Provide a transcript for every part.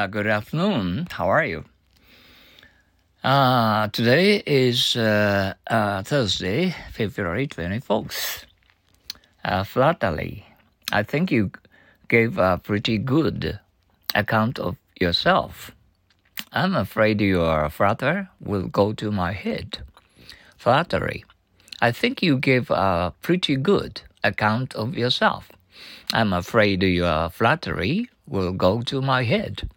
Uh, good afternoon. How are you? Uh, today is uh, uh, Thursday, February 24th. Uh, flattery. I think you gave a pretty good account of yourself. I'm afraid your flatter will go to my head. Flattery. I think you gave a pretty good account of yourself. I'm afraid your flattery will go to my head.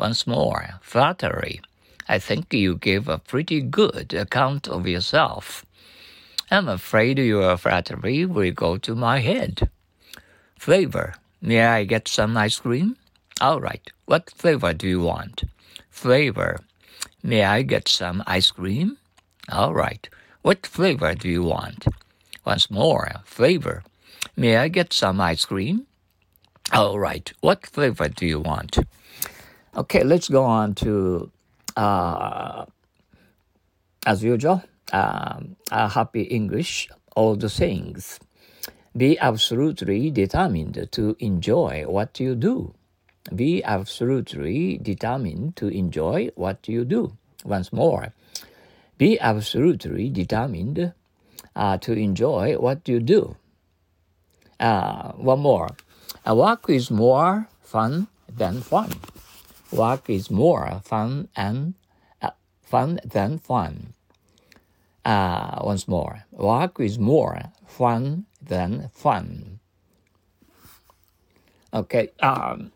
Once more, flattery. I think you gave a pretty good account of yourself. I'm afraid your flattery will go to my head. Flavor. May I get some ice cream? All right. What flavor do you want? Flavor. May I get some ice cream? All right. What flavor do you want? Once more. Flavor. May I get some ice cream? All right. What flavor do you want? Okay, let's go on to, uh, as usual, um, happy English, all the things. Be absolutely determined to enjoy what you do. Be absolutely determined to enjoy what you do. Once more, be absolutely determined uh, to enjoy what you do. Uh, one more. A work is more fun than fun. Work is more fun and uh, fun than fun. Uh, once more, work is more fun than fun. Okay, um,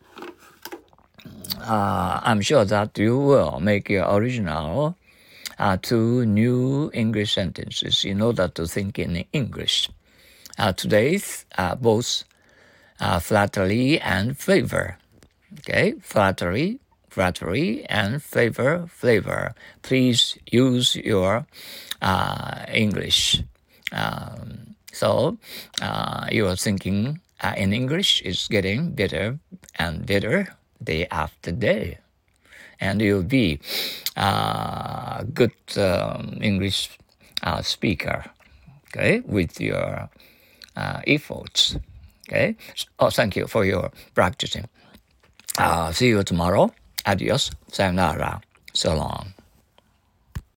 uh, I'm sure that you will make your original uh, two new English sentences in order to think in English. Uh, today's uh, both uh, flattery and flavor. Okay, flattery flattery and flavor flavor. Please use your uh, English. Um, so uh, your thinking uh, in English is getting better and better day after day, and you'll be a good um, English uh, speaker. Okay, with your uh, efforts. Okay. Oh, thank you for your practicing. Uh, see you tomorrow. Adios. Sayonara. So long.